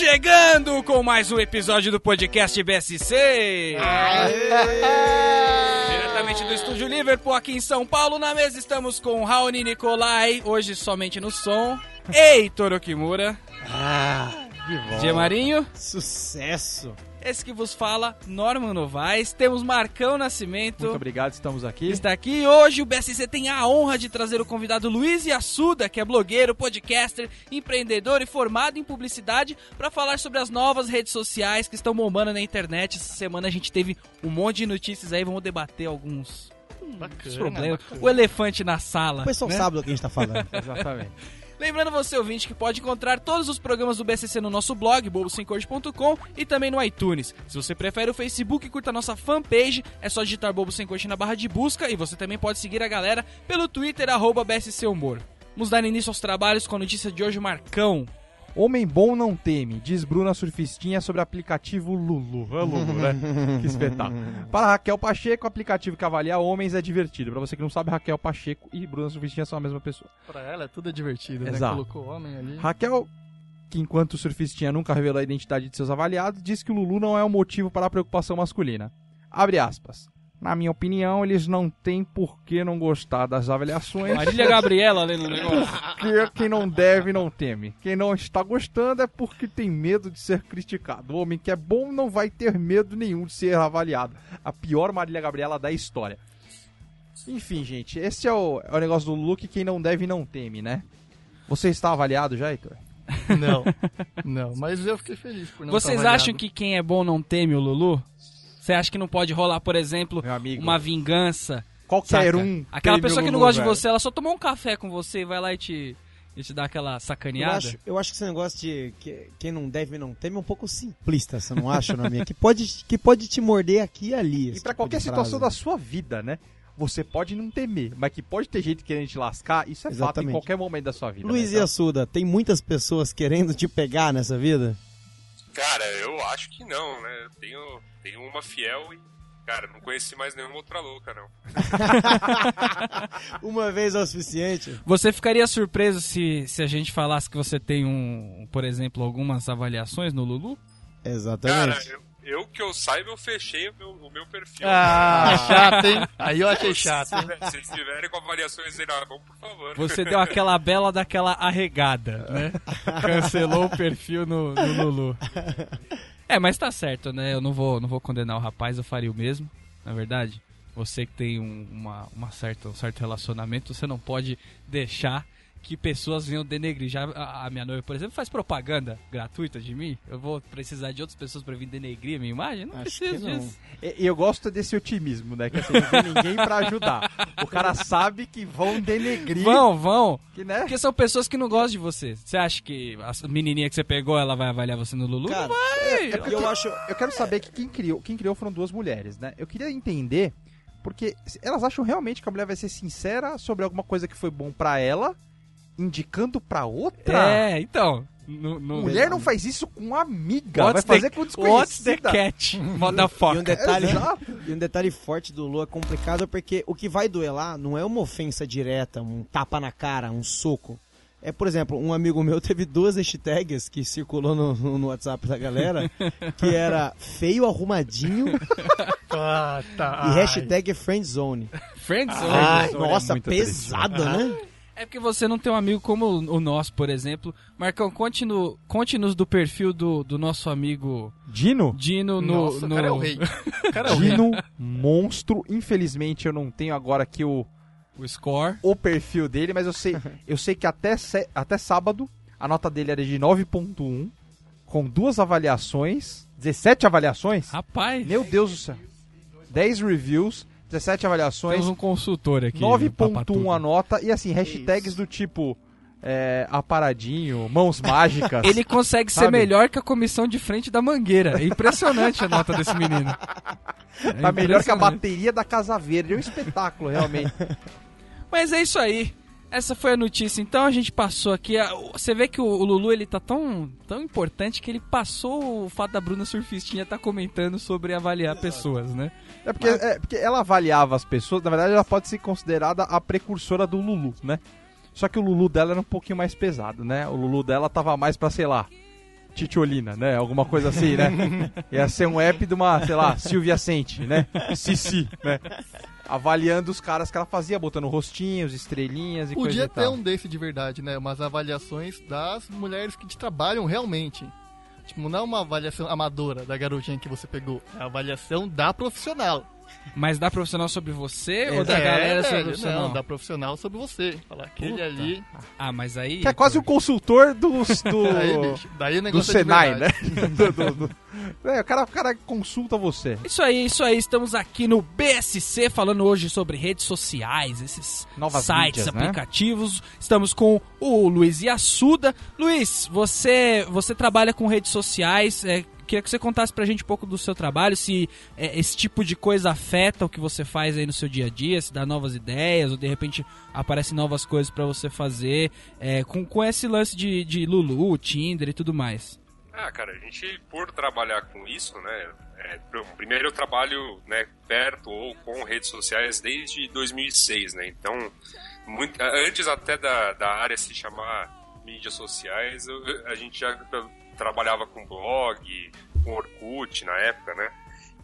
Chegando com mais um episódio do podcast BSC. Diretamente do estúdio Liverpool, aqui em São Paulo, na mesa estamos com Raoni Nicolai, hoje somente no som. Heitor Okimura. Ah, que bom. Dia Marinho. Sucesso. Esse que vos fala, Norman Novaes. Temos Marcão Nascimento. Muito obrigado, estamos aqui. Está aqui. Hoje o BSC tem a honra de trazer o convidado Luiz Yassuda, que é blogueiro, podcaster, empreendedor e formado em publicidade, para falar sobre as novas redes sociais que estão bombando na internet. Essa semana a gente teve um monte de notícias aí, vamos debater alguns, alguns problemas. O elefante na sala. O pessoal né? sabe do que a gente tá falando. Exatamente. Lembrando você, ouvinte, que pode encontrar todos os programas do BSC no nosso blog, bobosemcorte.com e também no iTunes. Se você prefere o Facebook, curta a nossa fanpage, é só digitar Bobo Sem Corte na barra de busca e você também pode seguir a galera pelo Twitter, arroba BSC Humor. Vamos dar início aos trabalhos com a notícia de hoje, Marcão. Homem bom não teme, diz Bruna Surfistinha sobre o aplicativo Lulu. É Lulu, né? que espetáculo. Para Raquel Pacheco, o aplicativo que avalia homens é divertido. Para você que não sabe, Raquel Pacheco e Bruna Surfistinha são a mesma pessoa. Pra ela é tudo divertido, né? Exato. Colocou homem ali. Raquel, que enquanto surfistinha nunca revelou a identidade de seus avaliados, diz que o Lulu não é um motivo para a preocupação masculina. Abre aspas. Na minha opinião, eles não têm por que não gostar das avaliações. Marília Gabriela lendo o negócio. Porque quem não deve não teme. Quem não está gostando é porque tem medo de ser criticado. O homem que é bom não vai ter medo nenhum de ser avaliado. A pior Marília Gabriela da história. Enfim, gente, esse é o, é o negócio do Luke, quem não deve não teme, né? Você está avaliado já, Heitor? Não, não. Mas eu fiquei feliz por não Vocês acham que quem é bom não teme o Lulu? Você acha que não pode rolar, por exemplo, Meu amigo. uma vingança? Qualquer Saca? um. Aquela pessoa que não gosta de velho. você, ela só tomou um café com você e vai lá e te, e te dá aquela Eu sacaneada. acho, eu acho que esse negócio de que, quem não deve não teme é um pouco simplista, você não acha, na minha? Que pode, que pode te morder aqui e ali. E pra tipo qualquer situação da sua vida, né? Você pode não temer, mas que pode ter gente querendo te lascar, isso é fato em Exatamente. qualquer momento da sua vida. Luiz né? Então, Assuda, tem muitas pessoas querendo te pegar nessa vida? Cara, eu acho que não, né? Eu tenho, tenho uma fiel e, cara, não conheci mais nenhuma outra louca, não. Uma vez é o suficiente? Você ficaria surpreso se, se a gente falasse que você tem um, por exemplo, algumas avaliações no Lulu? Cara, Exatamente. eu, eu que eu saiba, eu fechei o meu, o meu perfil. Ah, chato, hein? Aí eu achei chato, hein? Se vocês tiverem com avaliações aí na mão, por favor. Você deu aquela bela daquela arregada, né? Cancelou o perfil no, no Lulu. É, mas tá certo, né? Eu não vou, não vou condenar o rapaz, eu faria o mesmo, na verdade. Você que tem um, uma, uma certa, um certo relacionamento, você não pode deixar que pessoas venham denegrir. Já a, a minha noiva, por exemplo, faz propaganda gratuita de mim. Eu vou precisar de outras pessoas pra vir denegrir a minha imagem? Não Acho preciso que não. disso. E eu gosto desse otimismo, né? Que assim, não tem ninguém pra ajudar. O cara sabe que vão denegrir. Vão, vão. Que, né? Porque são pessoas que não gostam de você. Você acha que a menininha que você pegou, ela vai avaliar você no Lulu? Cara, não vai! E eu acho. Eu quero saber que quem criou, quem criou foram duas mulheres, né? Eu queria entender porque elas acham realmente que a mulher vai ser sincera sobre alguma coisa que foi bom pra ela, indicando pra outra. É, então. No, no- Mulher não faz isso com amiga, What's vai fazer the- com What's the desconhecida. cat? E um Motherfucker. detalhe, e um detalhe forte do Lu é complicado porque o que vai doer lá não é uma ofensa direta, um tapa na cara, um soco. É, por exemplo, um amigo meu teve duas hashtags que circulou no, no- no WhatsApp da galera, que era feio arrumadinho Ah, tá. e hashtag friendzone. Friendzone. É nossa, pesada, né? É porque você não tem um amigo como o nosso, por exemplo. Marcão, conte-no- conte-nos do perfil do, do nosso amigo Dino? Dino no. Nossa, no... o cara é o rei. O cara é o rei. Dino monstro. Infelizmente eu não tenho agora aqui o, O score. o perfil dele, mas eu sei, eu sei que até, até sábado a nota dele era de 9.1, com duas avaliações, 17 avaliações. Rapaz, Meu Deus do céu. 10 reviews, 17 avaliações, temos um consultor aqui. no 9.1 Papatudo. a nota e assim, hashtags do tipo é, aparadinho, mãos mágicas. Ele consegue ser Sabe? melhor que a comissão de frente da Mangueira. É impressionante a nota desse menino. É tá melhor que a bateria da Casa Verde. É um espetáculo, realmente. Mas é isso aí. Essa foi a notícia. Então a gente passou aqui. a- Você vê que o o Lulu ele tá tão, tão importante que ele passou o fato da Bruna Surfistinha estar comentando sobre avaliar pessoas, né? É porque, é porque ela avaliava as pessoas, na verdade ela pode ser considerada a precursora do Lulu, né? Só que o Lulu dela era um pouquinho mais pesado, né? O Lulu dela tava mais pra, sei lá, Titiolina, né? Alguma coisa assim, né? Ia ser um app de uma, sei lá, Silvia Sente, né? Cici, né? Avaliando os caras que ela fazia, botando rostinhos, estrelinhas e coisa Podia e ter tal. um desse de verdade, né? Umas avaliações das mulheres que te trabalham realmente. Tipo, não é uma avaliação amadora da garotinha que você pegou. É a avaliação da profissional. Mas dá profissional sobre você ou É, da galera sobre profissional? Não, da profissional sobre você. Falar aquele Puta. ali. Ah, mas aí. Que é quase o consultor dos, do, Aí, bicho, daí o do negócio é de Senai, né? Do- do- do- É, o, cara, o cara consulta você. Isso aí, isso aí. Estamos aqui no BSC falando hoje sobre redes sociais, esses Novas sites, mídias, né? aplicativos. Estamos com o Luiz Iassuda. Luiz, você, você trabalha com redes sociais. é, queria que você contasse pra gente um pouco do seu trabalho, se é, esse tipo de coisa afeta o que você faz aí no seu dia a dia, se dá novas ideias, ou de repente aparecem novas coisas pra você fazer, é, com, com esse lance de, de Lulu, Tinder e tudo mais. Ah, cara, a gente, por trabalhar com isso, né? é, pr- primeiro eu trabalho né, perto ou com redes sociais desde 2006, né? Então, muito, antes até da, da área se chamar mídias sociais, eu- a gente já trabalhava com blog, com Orkut na época, né?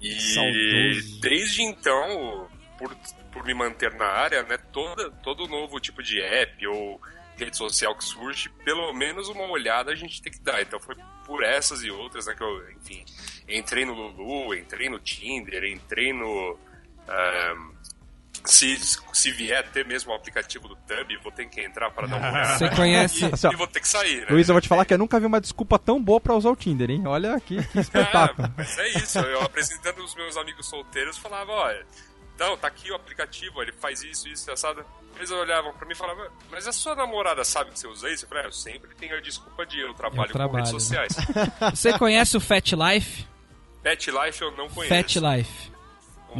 E Saudoso. desde então, por, por me manter na área, né? Toda, todo novo tipo de app ou rede social que surge, pelo menos uma olhada a gente tem que dar. Então foi por essas e outras, né, que eu, enfim, entrei no Lulu, entrei no Tinder, entrei no. ahn, se, se vier até mesmo o aplicativo do Tub, vou ter que entrar para dar uma. Você conhece. E, Assim, ó, e vou ter que sair, né? Luiz, eu vou te falar que eu nunca vi uma desculpa tão boa pra usar o Tinder, hein? Olha aqui, que espetáculo. É, mas é isso, eu apresentando os meus amigos solteiros, falava, olha, não, tá aqui o aplicativo, ele faz isso, isso, assado. Eles olhavam pra mim e falavam, mas a sua namorada sabe que você usa isso? Eu falei, ah, eu sempre tenho a desculpa de eu trabalho, Eu trabalho, com redes né? sociais. Você conhece o Fat Life? Pet Life eu não conheço. Fat Life.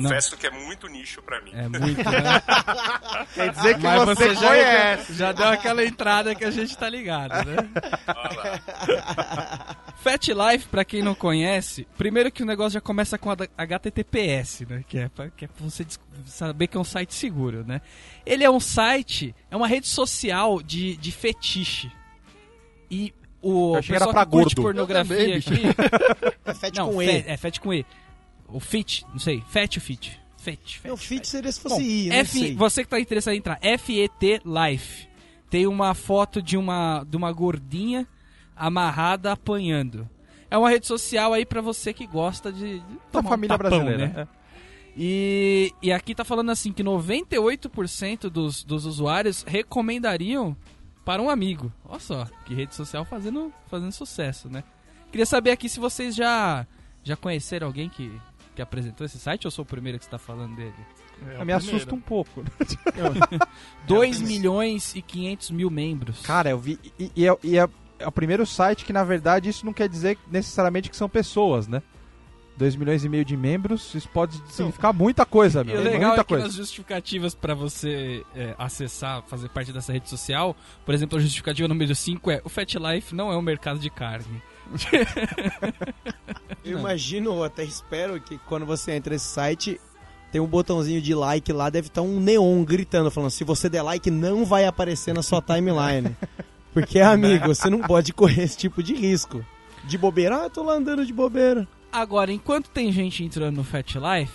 Confesso que é muito nicho pra mim. É muito, né? Quer dizer que Mas você, já, conhece. já deu aquela entrada que a gente tá ligado, né? Olha lá. Fat Life, pra quem não conhece, primeiro que o negócio já começa com HTTPS, né? Que é pra, que é pra você saber que é um site seguro, né? Ele é um site, é uma rede social de, de fetiche. E o Eu achei que era pessoal pra que curte gordo. pornografia também, aqui... É fat não, com fe- E. é Fat com E. O Fit, não sei. Fat ou Fit? Fat, Fat. Não, fit seria se Bom, fosse I, não F, sei. você que tá interessado em entrar, FET Life. Tem uma foto de uma, de uma gordinha amarrada apanhando. É uma rede social aí pra você que gosta de, de Da tomar um família tapão, brasileira. né? E, e aqui tá falando assim que 98% dos, dos usuários recomendariam para um amigo. Olha só, que rede social fazendo, fazendo sucesso, né? Queria saber aqui se vocês já, já conheceram alguém que, que apresentou esse site ou eu sou o primeiro que está falando dele? É, me assusta um pouco. 2 milhões e 500 mil membros. Cara, eu vi. E, e é, e é- é o primeiro site que, na verdade, isso não quer dizer necessariamente que são pessoas, né? 2 milhões e meio de membros, isso pode significar muita coisa, E meu. o legal muita é que coisa. nas justificativas para você é, acessar, fazer parte dessa rede social, por exemplo, a justificativa número 5 é o Fat Life não é um mercado de carne. Eu imagino, eu até espero que quando você entra nesse site, tem um botãozinho de like lá, deve estar um neon gritando, falando, se você der like, não vai aparecer na sua timeline. Porque, amigo, você não pode correr esse tipo de risco. De bobeira, ah, eu tô lá andando de bobeira. Agora, enquanto tem gente entrando no Fat Life,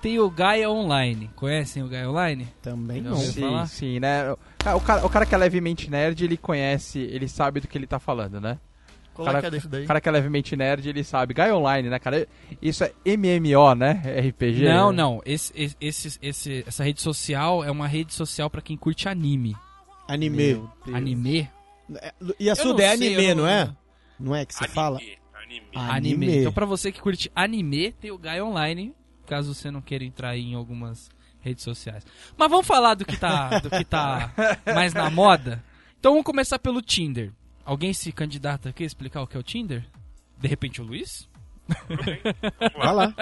tem o Gaia Online. Conhecem o Gaia Online? Também não. Sim, sim, né? O cara, o cara- o cara que é levemente nerd, ele conhece, ele sabe do que ele tá falando, né? Qual Cara- é que é desse daí? O cara que é levemente nerd, ele sabe. Gaia Online, né, cara? Isso é MMO, né? RPG. Não, não. Esse, esse, esse- essa rede social é uma rede social para quem curte anime. Anime. Anime? É, E a sua não é sei, anime, eu não é? Não é que você Anime, fala? Anime. Anime. Anime. Então, pra você que curte anime, tem o Gaia Online, caso você não queira entrar em algumas redes sociais. Mas vamos falar do que tá, do que tá mais na moda. Então vamos começar pelo Tinder. Alguém se candidata aqui a explicar o que é o Tinder? De repente o Luiz? Vai lá.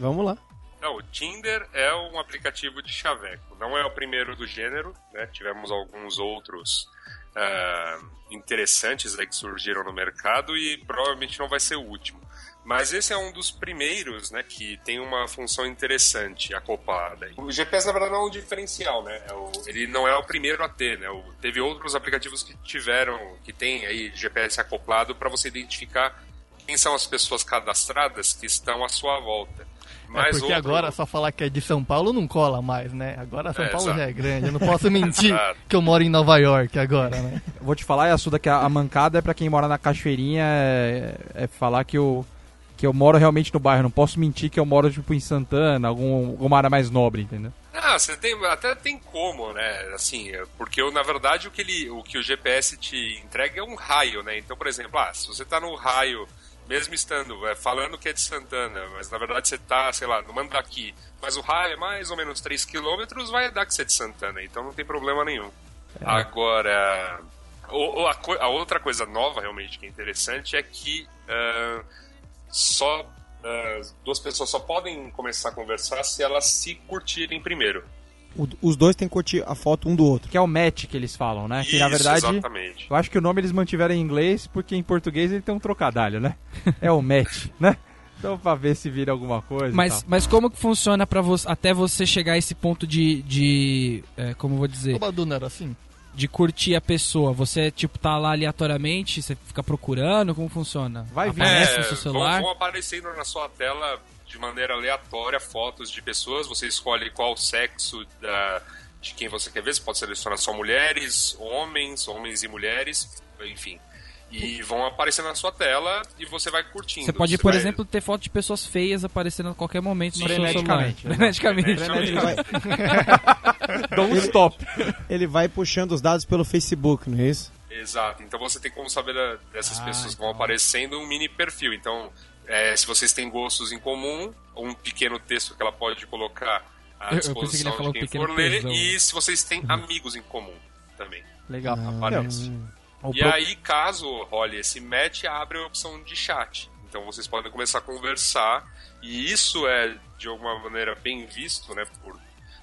Vamos lá. Não, o Tinder é um aplicativo de chaveco. Não é o primeiro do gênero, né? Tivemos alguns outros ah, interessantes aí que surgiram no mercado e provavelmente não vai ser o último. Mas esse é um dos primeiros, né, que tem uma função interessante acoplada. O GPS, na verdade, não é um diferencial, né? É o- ele não é o primeiro a ter, né? O- teve outros aplicativos que tiveram, que tem aí GPS acoplado para você identificar quem são as pessoas cadastradas que estão à sua volta. É Mas porque outro- agora só falar que é de São Paulo não cola mais, né? Agora São É, Paulo exato. já é grande. Eu não posso mentir que eu moro em Nova York agora, né? Vou te falar, Yasuda, que a, a mancada é pra quem mora na Cachoeirinha é, é falar que eu, que eu moro realmente no bairro. Não posso mentir que eu moro, tipo, em Santana, algum, alguma área mais nobre, entendeu? Ah, você tem, até tem como, né? Assim, é, porque na verdade o que, ele, o que o GPS te entrega é um raio, né? Então, por exemplo, ah, se você tá no raio, mesmo estando é, falando que é de Santana, mas na verdade você tá, sei lá, no Mandaki, mas o raio é mais ou menos 3 km, vai dar que você é de Santana, então não tem problema nenhum. Agora, o- o- a, a outra coisa nova realmente que é interessante é que ah, só ah, duas pessoas só podem começar a conversar se elas se curtirem primeiro. O- os dois têm que curtir a foto um do outro. Que é o match que eles falam, né? Que na Isso, verdade. Exatamente. Eu acho que o nome eles mantiveram em inglês porque em português ele tem um trocadilho, né? É o match, né? Então pra ver se vira alguma coisa. e Mas, tal. mas como que funciona para você até você chegar a esse ponto de, de é, como eu vou dizer, O Badu não era assim? De curtir a pessoa? Você tipo tá lá aleatoriamente, você fica procurando, como funciona? Vai vir. Aparece É, no seu vão, celular? vão aparecendo na sua tela de maneira aleatória fotos de pessoas. Você escolhe qual sexo da, de quem você quer ver. Você pode selecionar só mulheres, homens, homens e mulheres, enfim. E vão aparecer na sua tela e você vai curtindo. Você pode, por vai- exemplo, ter foto de pessoas feias aparecendo a qualquer momento no seu celular. Freneticamente, stop. ele vai puxando os dados pelo Facebook, não é isso? Exato. Então você tem como saber dessas Ah, pessoas que vão então. aparecendo um mini perfil. Então, é, se vocês têm gostos em comum, um pequeno texto que ela pode colocar à disposição de quem for ler. tesão. E se vocês têm amigos em comum também. Legal. Aparece. O E pro- aí, caso role esse match, abre a opção de chat. Então vocês podem começar a conversar. E isso é, de alguma maneira, bem visto, né? Por,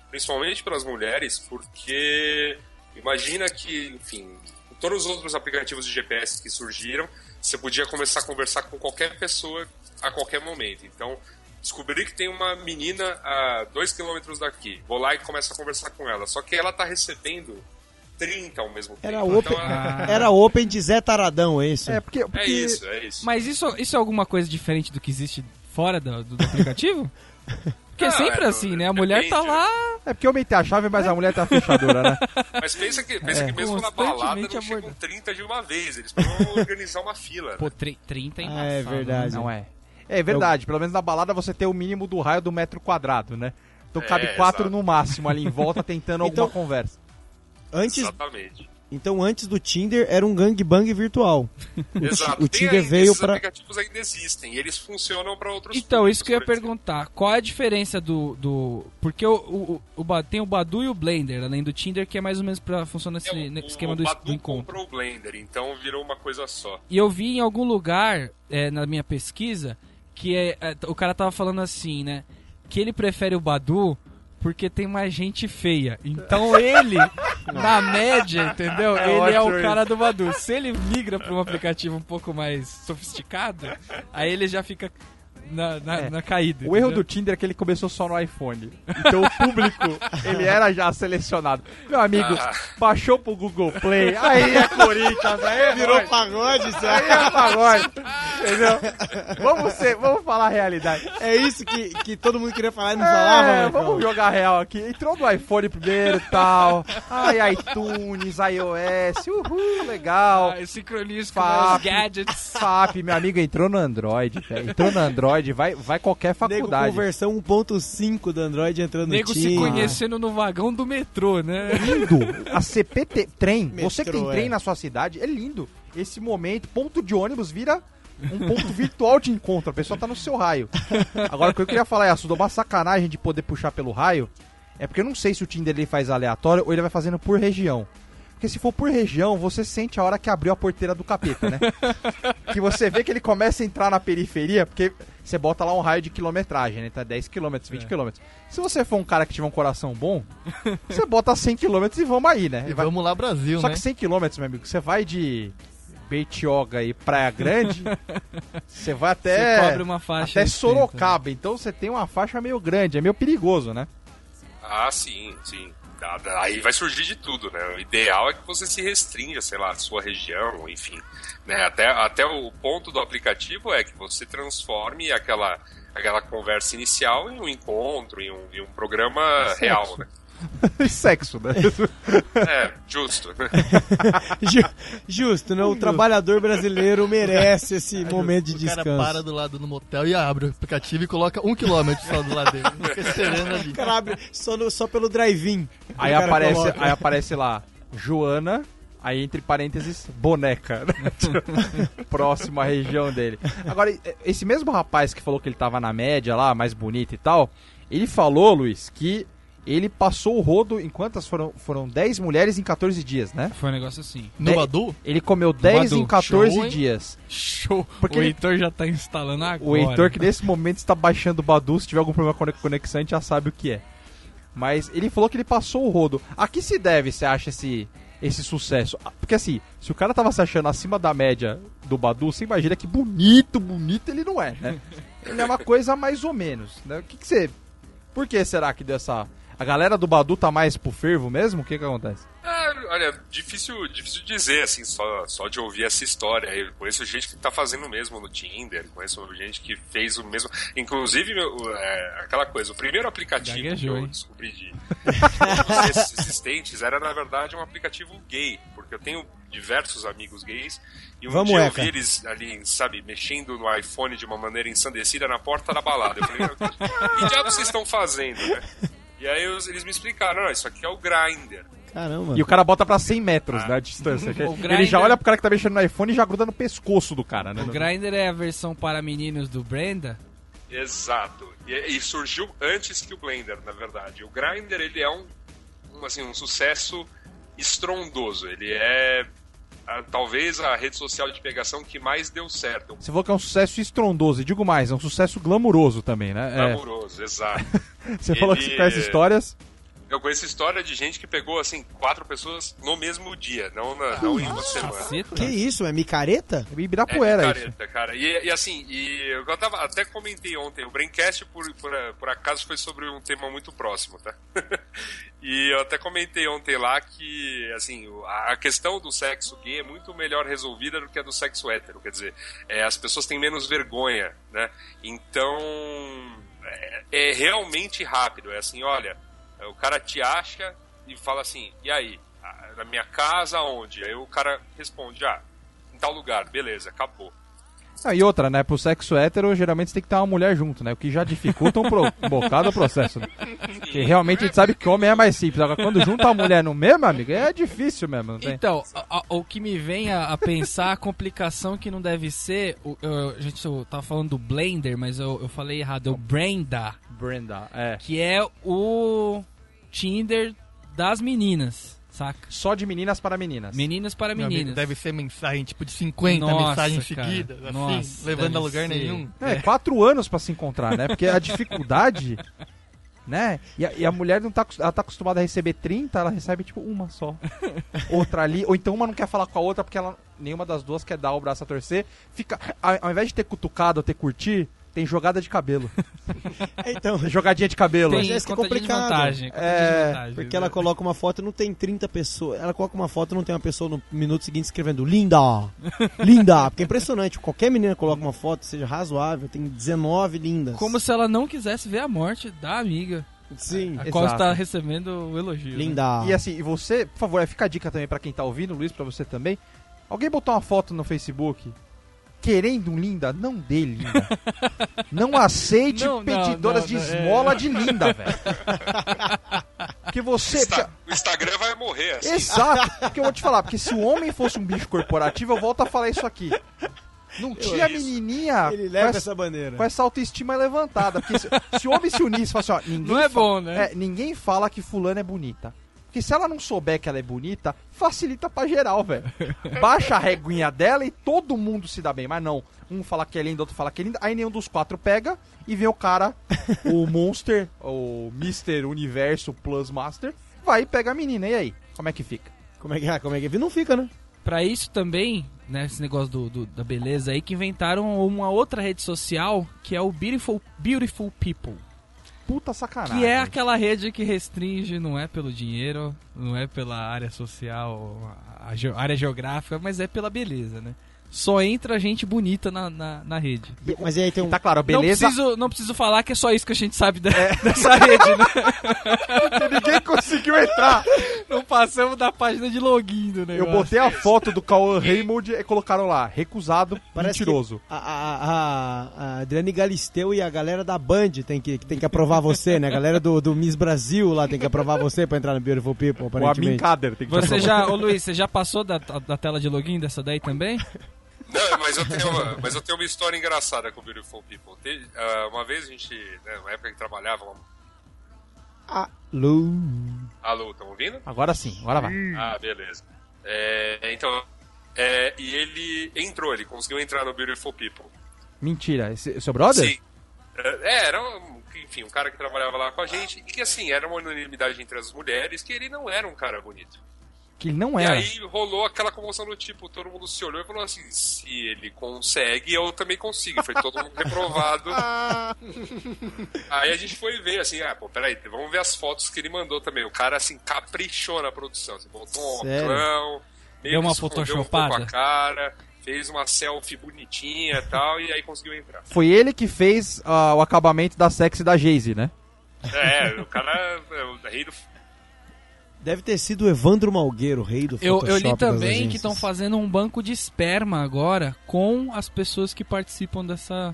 principalmente pelas mulheres, porque imagina que, enfim, todos os outros aplicativos de GPS que surgiram, você podia começar a conversar com qualquer pessoa a qualquer momento. Então, descobri que tem uma menina a dois quilômetros daqui. Vou lá e começo a conversar com ela. Só que ela tá recebendo 30 ao mesmo tempo. Era open, Então, ela- era open de Zé Taradão, é isso? É, porque, porque é isso, é isso. Mas isso, isso é alguma coisa diferente do que existe fora do, do aplicativo? Porque é Ah, sempre é, assim, né? A mulher tá lá. é porque eu meti a chave, mas a mulher tá fechadora, né? Mas pensa que, pensa que mesmo na balada não chegam abordando. 30 de uma vez. Eles precisam organizar uma fila. né? Pô, tri- 30 é Ah, é verdade. Não é. É verdade, pelo menos na balada você tem o mínimo do raio do metro quadrado, né? Então É, cabe quatro exato. no máximo ali em volta tentando Então- alguma conversa. Antes, Exatamente. então, antes do Tinder, era um gangbang virtual. Exato. o Tinder ainda, veio esses pra- aplicativos ainda existem. E eles funcionam para outros Então, públicos, isso que eu ia exemplo. perguntar. Qual é a diferença do. do porque o, o, o, tem o Badu e o Blender, além do Tinder, que é mais ou menos pra funcionar nesse É, o- esquema o do, Badu do encontro. comprou o Blender, então virou uma coisa só. E eu vi em algum lugar, é, na minha pesquisa, que é, é, o cara tava falando assim, né? Que ele prefere o Badu porque tem mais gente feia. Então ele, na média, entendeu? É ele é o cara do Badu. Se ele migra pra um aplicativo um pouco mais sofisticado, aí ele já fica na, na, É. na caída. O erro entendeu? do Tinder é que ele começou só no iPhone. Então o público, ele era já selecionado. Meu amigo, Ah. baixou pro Google Play, aí é Corinthians, aí é Virou pagode, aí Zé. é pagode. Entendeu? Vamos, ser, vamos falar a realidade. É isso que, que todo mundo queria falar e não falava, É, Marcão. vamos jogar real aqui. Entrou no iPhone primeiro e tal. Ai, iTunes, iOS, uhul, legal. Ah, sincronismo com os gadgets. FAP, meu amigo, entrou no Android. Entrou no Android, vai, vai qualquer Nego com faculdade. versão 1.5 do Android entrando Nego no se Tinder. conhecendo no vagão do metrô, né? lindo. A CPT trem, você que tem Metrô, trem é. na sua cidade, é lindo. Esse momento, ponto de ônibus vira um ponto virtual de encontro. A pessoa tá no seu raio. Agora, o que eu queria falar é, Assuda, uma sacanagem de poder puxar pelo raio, é porque eu não sei se o Tinder ele faz aleatório ou ele vai fazendo por região. Porque se for por região, você sente a hora que abriu a porteira do capeta, né? que você vê que ele começa a entrar na periferia, porque você bota lá um raio de quilometragem, né? Tá 10 km, 20 É. km. Se você for um cara que tiver um coração bom, você bota 100 km e vamos aí, né? E Vai- vamos lá, Brasil, Só né? que 100 km, meu amigo, você vai de Beitioga e Praia Grande, você vai Você até, cobre uma faixa até extensa, Sorocaba. Então você tem uma faixa meio grande, é meio perigoso, né? Ah, sim, sim. Aí vai surgir de tudo, né? O ideal é que você se restrinja, sei lá, a sua região, enfim. Né? Até, até o ponto do aplicativo é que você transforme aquela, aquela conversa inicial em um encontro, em um, em um programa real, né? E sexo, né? É, justo. Ju- Justo, né? O trabalhador brasileiro merece esse momento de o cara descanso. para do lado no motel e abre o aplicativo e coloca um quilômetro só do lado dele. Fica esperando ali. O cara abre só, no- só pelo drive-in. Aí aparece, coloca. aí aparece lá, Joana, aí entre parênteses, boneca. né? Próxima região dele. Agora, esse mesmo rapaz que falou que ele tava na média lá, mais bonito e tal, ele falou, Luiz, que ele passou o rodo em quantas foram? Foram 10 mulheres em 14 dias, né? Foi um negócio assim. No Badu? Ele comeu 10 Badu, em 14 show, dias. Show. Porque o ele- Heitor já tá instalando agora. O Heitor, que nesse momento está baixando o Badu, se tiver algum problema com a conexão, a gente já sabe o que é. Mas ele falou que ele passou o rodo. A que se deve, você acha, esse, esse sucesso? Ah, Porque assim, se o cara tava se achando acima da média do Badu, você imagina que bonito, bonito ele não é, né? Ele é uma coisa mais ou menos, né? O que, que você... Por que será que dessa... A galera do Badu tá mais pro fervo mesmo? O que que acontece? Ah, olha, difícil, difícil dizer, assim, só, só de ouvir essa história. Eu conheço gente que tá fazendo o mesmo no Tinder, conheço gente que fez o mesmo. Inclusive, meu, é, aquela coisa, o primeiro aplicativo Gaguejou, que eu hein? descobri de dos existentes era, na verdade, um aplicativo gay, porque eu tenho diversos amigos gays e um Vamos, dia eu vi eles ali, sabe, mexendo no iPhone de uma maneira ensandecida na porta da balada. Eu falei, que diabo vocês estão fazendo, né? E aí os- eles me explicaram, não, isso aqui é o Grindr. Caramba. E o cara bota pra 100 metros, né, a distância. Ele já olha pro cara que tá mexendo no iPhone e já gruda no pescoço do cara, né? O Grindr é a versão para meninos do Brenda. Exato. E, e surgiu antes que o Blender, na verdade. O Grindr, ele é um, um, assim, um sucesso estrondoso. Ele é ah, talvez a rede social de pegação que mais deu certo. Você falou que é um sucesso estrondoso, e digo mais, é um sucesso glamuroso também, né? É. Glamuroso, exato. Você falou que Ele- você conhece histórias. Eu conheço história de gente que pegou, assim, quatro pessoas no mesmo dia, não, na, não em uma semana. Caceta. Que isso? É micareta? É Ibirapuera é isso. picareta, cara. E, e assim, e eu tava, até comentei ontem, o Braincast, por, por, por acaso, foi sobre um tema muito próximo, tá? e eu até comentei ontem lá que, assim, a questão do sexo gay é muito melhor resolvida do que a do sexo hétero. Quer dizer, é, as pessoas têm menos vergonha, né? Então, é, é realmente rápido. É assim, olha, o cara te acha e fala assim, e aí? Na minha casa, onde? Aí o cara responde, ah, em tal lugar, beleza, acabou. Ah, e outra, né? Pro sexo hétero, geralmente você tem que ter uma mulher junto, né? O que já dificulta um, pro... um bocado o processo. Né? Porque realmente a gente sabe que homem é mais simples. Agora, quando junta a mulher no mesmo, amigo, é difícil mesmo, não tem? Então, a- a- o que me vem a, a pensar, a complicação que não deve ser. O, eu- a gente eu tava falando do Blender, mas eu, eu falei errado. É o Brenda, Brenda, é. que é o Tinder das meninas, saca? Só de meninas para meninas. Meninas para Meu amigo, meninas. deve ser mensagem tipo de 50 Nossa, mensagens cara. seguidas, assim, Nossa, levando a deve lugar ser. nenhum. É, quatro anos pra se encontrar, né? Porque a dificuldade, né? E a, e a mulher não tá, ela tá acostumada a receber 30, ela recebe tipo uma só. Outra ali, ou então uma não quer falar com a outra porque ela nenhuma das duas quer dar o braço a torcer. Fica, ao, ao invés de ter cutucado ou ter curtir, tem jogada de cabelo. Então, Jogadinha de cabelo. Tem Mas é complicado. desvantagem, É, desvantagem. porque ela coloca uma foto e não tem 30 pessoas. Ela coloca uma foto e não tem uma pessoa no minuto seguinte escrevendo linda, linda. Porque é impressionante. Qualquer menina coloca uma foto, seja razoável, tem 19 lindas. Como se ela não quisesse ver a morte da amiga, Sim. a qual Exato. está recebendo o elogio. né? Linda. E assim, e você, por favor, fica a dica também pra quem tá ouvindo, Luiz, pra você também. Alguém botou uma foto no Facebook querendo um linda, não dê linda. Não aceite Não, pedidoras não, de não, é. esmola de linda, velho. Porque você. Insta- o Instagram vai morrer, assim. Exato, porque eu vou te falar, porque se o homem fosse um bicho corporativo, eu volto a falar isso aqui. Não tinha isso. menininha Ele com, leva essa, essa bandeira. com essa autoestima levantada. Porque se, se o homem se unisse e falasse, ó, ninguém Não é bom, né? é, ninguém fala que fulano é bonita. Porque se ela não souber que ela é bonita, facilita pra geral, velho. Baixa a reguinha dela e todo mundo se dá bem. Mas não, um fala que é linda, outro fala que é linda. Aí nenhum dos quatro pega e vem o cara, o Monster, o Mr. Universo Plus Master, vai e pega a menina. E aí? Como é que fica? Como é que é? Como é que é? Não fica, né? pra isso também, né, esse negócio do, do- da beleza aí, que inventaram uma outra rede social que é o Beautiful, Beautiful People. Puta sacanagem. Que é aquela rede que restringe, não é pelo dinheiro, não é pela área social, a ge- área geográfica, mas é pela beleza, né? Só entra gente bonita na, na, na rede. Mas e aí tem um. Tá claro, beleza. Não preciso, não preciso falar que é só isso que a gente sabe da- dessa rede, né? Ninguém conseguiu entrar. Não passamos da página de login do Eu negócio. botei a foto do Cauã Raymond e colocaram lá, recusado, Parece mentiroso. a, a, a, a Adriane Galisteu e a galera da Band tem que, tem que aprovar você, né? A galera do, do Miss Brasil lá tem que aprovar você pra entrar no Beautiful People, O Amin aparentemente. Kader tem que Você já, ô Luiz, você já passou da, da tela de login dessa daí também? Não, mas eu tenho uma, mas eu tenho uma história engraçada com o Beautiful People. Ah, uma vez a gente, né, na época que trabalhava, Alô. alô, estão ouvindo? Agora sim, agora vai. Ah, beleza. É, então, é, e ele entrou, ele conseguiu entrar no Beautiful People. Mentira, esse, seu brother? Sim. É, era, um, enfim, um cara que trabalhava lá com a gente, e que assim, era uma unanimidade entre as mulheres que ele não era um cara bonito. Que ele não E era. aí rolou aquela comoção do tipo, todo mundo se olhou e falou assim, se ele consegue, eu também consigo. Foi todo mundo reprovado. aí a gente foi ver, assim, ah, pô, peraí, vamos ver as fotos que ele mandou também. O cara, assim, caprichou na produção. Assim, botou um óculos, meio uma escondeu um photoshopada? a cara, fez uma selfie bonitinha e tal, e aí conseguiu entrar. Foi ele que fez ah, o acabamento da sexy da Jay-Z, né? É, o cara é o rei do... Deve ter sido o Evandro Malgueiro, rei do Eu, Photoshop eu li das também que estão fazendo um banco de esperma agora com as pessoas que participam dessa,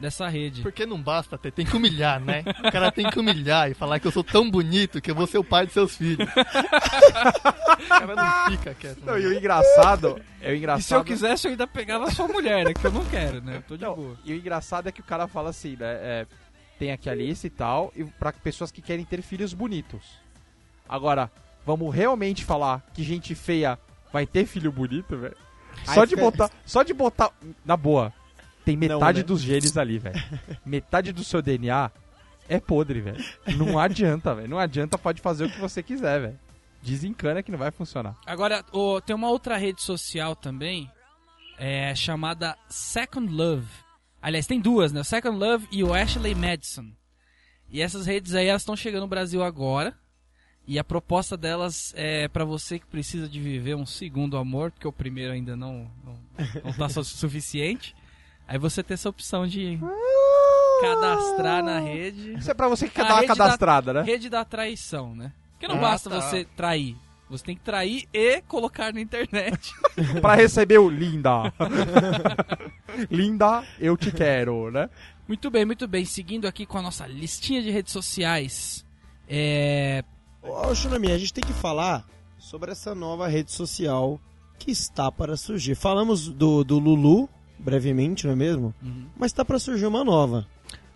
dessa rede. Porque não basta ter, tem que humilhar, né? O cara tem que humilhar e falar que eu sou tão bonito que eu vou ser o pai de seus filhos. o cara não fica quieto. Não, né? e o engraçado, é o E engraçado. se eu quisesse, eu ainda pegava a sua mulher, né? Que eu não quero, né? Eu tô de Não, boa. e o engraçado é que o cara fala assim, né? é, tem aqui a lista e tal, e para pessoas que querem ter filhos bonitos. Agora, vamos realmente falar que gente feia vai ter filho bonito, velho? Só de fica- botar, só de botar, na boa, tem Não, metade né? dos genes ali, velho. metade do seu DNA é podre, velho. Não adianta, velho. Não adianta, pode fazer o que você quiser, velho. Desencana que não vai funcionar. Agora, ô, tem uma outra rede social também, é, chamada Second Love. Aliás, tem duas, né? O Second Love e o Ashley Madison. E essas redes aí, elas estão chegando no Brasil agora. E a proposta delas é pra você que precisa de viver um segundo amor, porque o primeiro ainda não, não, não tá su- suficiente. Aí você tem essa opção de cadastrar na rede. Isso é pra você que quer A dar uma rede da- cadastrada, né? Rede da traição, né? Porque não Ah, basta tá. você trair. Você tem que trair e colocar na internet. pra receber o Linda. Linda, eu te quero, né? muito bem, muito bem. Seguindo aqui com a nossa listinha de redes sociais. É. Ô, Xunami, a gente tem que falar sobre essa nova rede social que está para surgir. Falamos do, do Lulu, brevemente, não é mesmo? Uhum. Mas está para surgir uma nova.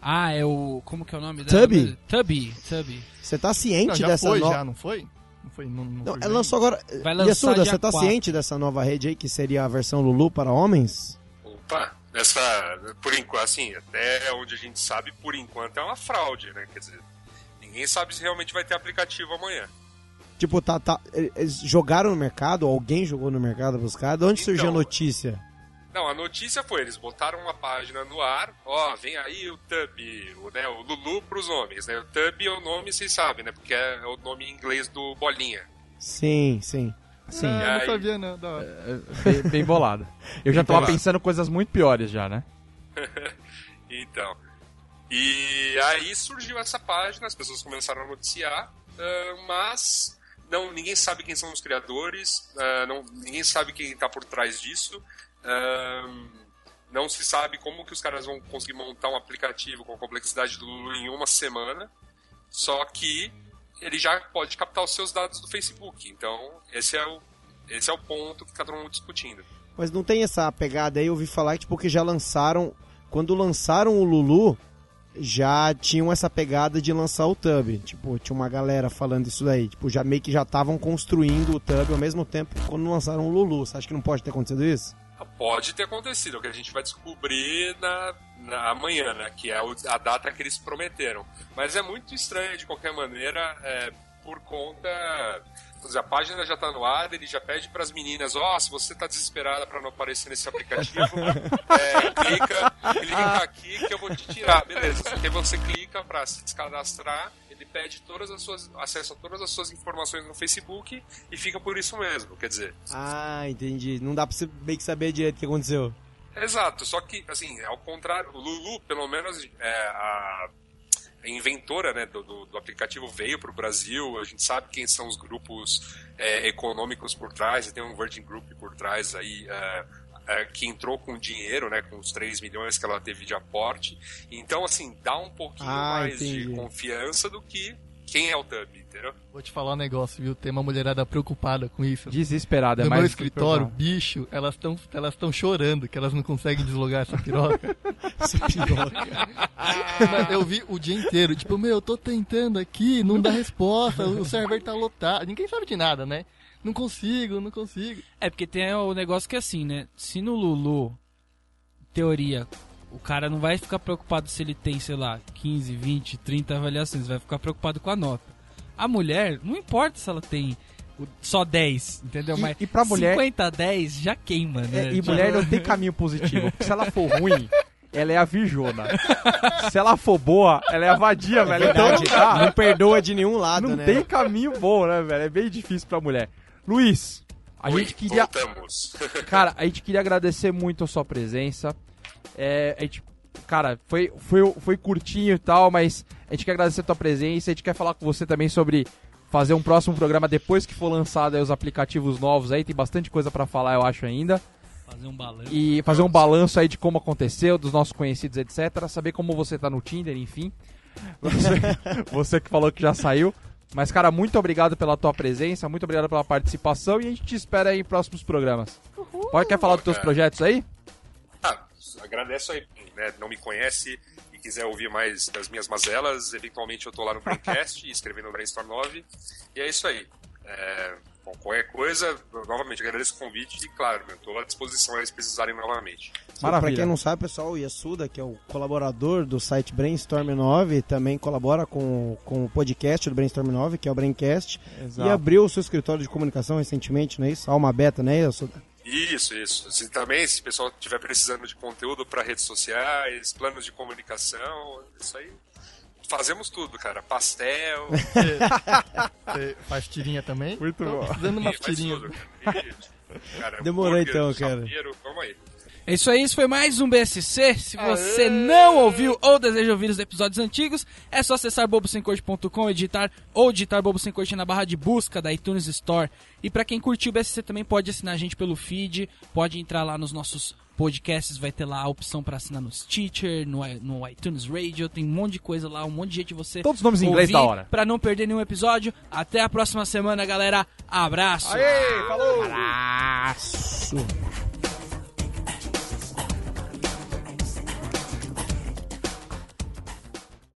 Ah, é o. Como que é o nome dela? Tubby? Tubby, Tubby. Você tá Não, ciente já dessa foi, nova... já, não foi? Não foi? Não, não Não, foi ela bem? lançou agora... Vai lançar Yasuda, você tá 4. ciente dessa nova rede aí, que seria a versão Lulu para homens? Opa, essa, por enquanto, assim, até onde a gente sabe, por enquanto é uma fraude, né? Quer dizer, ninguém sabe se realmente vai ter aplicativo amanhã. Tipo, tá, tá, eles jogaram no mercado, alguém jogou no mercado pros caras. De onde surgiu a Então, notícia? Não, a notícia foi, eles botaram uma página no ar, ó, vem aí o Tub, o, né, o Lulu pros homens, né? O Tub é o nome, vocês sabem, né? Porque é o nome em inglês do Bolinha. Sim, sim. Sim, Ah, aí- não sabia, não. Da hora. bem, bem bolado. Eu já Bem tava bolado. pensando coisas muito piores já, né? Então. E aí surgiu essa página, as pessoas começaram a noticiar, ah, mas não, ninguém sabe quem são os criadores, ah, não, ninguém sabe quem está por trás disso. ah, não se sabe como que os caras vão conseguir montar um aplicativo com a complexidade do Lulu em uma semana. Só que ele já pode captar os seus dados do Facebook. Então, esse é o, esse é o ponto que está todo mundo discutindo. Mas não tem essa pegada aí, eu ouvi falar que tipo, que já lançaram. Quando lançaram o Lulu, já tinham essa pegada de lançar o Tub. Tipo, tinha uma galera falando isso daí. Tipo, já meio que já estavam construindo o Tub ao mesmo tempo quando lançaram o Lulu. Você acha que não pode ter acontecido isso? Pode ter acontecido, é o que a gente vai descobrir na, na amanhã, né? Que é a data que eles prometeram. Mas é muito estranho de qualquer maneira, é, por conta. Quer dizer, a página já tá no ar, ele já pede pras meninas, ó, se você tá desesperada pra não aparecer nesse aplicativo, é, clica, clica aqui que eu vou te tirar, beleza. Só que aí você clica pra se descadastrar, ele pede todas as suas, acesso a todas as suas informações no Facebook e fica por isso mesmo, quer dizer. Ah, entendi. Não dá pra você bem que saber direito o que aconteceu. Exato, só que, assim, ao contrário, o Lulu, pelo menos, é, a inventora né, do, do, do aplicativo veio para o Brasil, a gente sabe quem são os grupos é, econômicos por trás, tem um Virgin Group por trás aí, é, é, que entrou com dinheiro, né, com os 3 milhões que ela teve de aporte. Então, assim, dá um pouquinho Ah, mais entendi. de confiança do que quem é o Tub, entendeu? Vou te falar um negócio, viu? Tem uma mulherada preocupada com isso. Desesperado, é no mais meu escritório, bicho, elas estão elas tão chorando que elas não conseguem deslogar essa piroca. Essa piroca. Mas eu vi o dia inteiro, tipo, meu, eu tô tentando aqui, não dá resposta, o server tá lotado. Ninguém sabe de nada, né? Não consigo, não consigo. É porque tem o negócio que é assim, né? Se no Lulu, teoria, o cara não vai ficar preocupado se ele tem, sei lá, 15, 20, 30 avaliações, vai ficar preocupado com a nota. A mulher, não importa se ela tem só 10, entendeu? E- Mas e pra mulher- 50 a 10 já queima, né? É, e Já- mulher não tem caminho positivo. Porque se ela for ruim, ela é a virjona. Se ela for boa, ela é a vadia, velho. Então não, Verdade, dá. não perdoa de nenhum lado, não né? tem caminho bom, né, velho? É bem difícil pra mulher. Luiz, a Oi, gente queria. Voltamos. Cara, a gente queria agradecer muito a sua presença. É, a gente, cara, foi, foi, foi curtinho e tal, mas a gente quer agradecer a tua presença. A gente quer falar com você também sobre fazer um próximo programa depois que for lançado aí os aplicativos novos aí. Tem bastante coisa pra falar, eu acho ainda. Fazer um balanço. E fazer um balanço aí de como aconteceu, dos nossos conhecidos, etc. Saber como você tá no Tinder, enfim. Você, você que falou que já saiu. Mas, cara, muito obrigado pela tua presença, muito obrigado pela participação e a gente te espera aí em próximos programas. Pode quer falar dos teus projetos aí? Agradeço aí, né? Não me conhece e quiser ouvir mais das minhas mazelas, eventualmente eu tô lá no Braincast, escrevendo no Brainstorm 9. E é isso aí. É, bom, qualquer coisa, novamente, agradeço o convite e, claro, eu tô à disposição aí se precisarem novamente. Pra Maravilha. quem não sabe, pessoal, o Yasuda, que é o colaborador do site Brainstorm 9, também colabora com, com o podcast do Brainstorm 9, que é o Braincast, Exato. e abriu o seu escritório de comunicação recentemente, não é isso? Alma Beta, né, Yasuda? Isso, isso. Se, também, se o pessoal estiver precisando de conteúdo para redes sociais, planos de comunicação, isso aí. Fazemos tudo, cara. Pastel, Você faz tirinha também? Muito Tô bom. precisando cara. E, cara, Demorou então, cara. Vamos aí. É isso aí, isso foi mais um BSC. Se você não ouviu ou deseja ouvir os episódios antigos, é só acessar bobosemcorte.com, editar ou digitar Bobo Sem Corte na barra de busca da iTunes Store. E pra quem curtiu o BSC também pode assinar a gente pelo feed, pode entrar lá nos nossos podcasts, vai ter lá a opção pra assinar no Stitcher, no, no iTunes Radio, tem um monte de coisa lá, um monte de jeito de você Todos os nomes em inglês da hora. Pra não perder nenhum episódio. Até a próxima semana, galera. Abraço! Aê, falou! Abraço!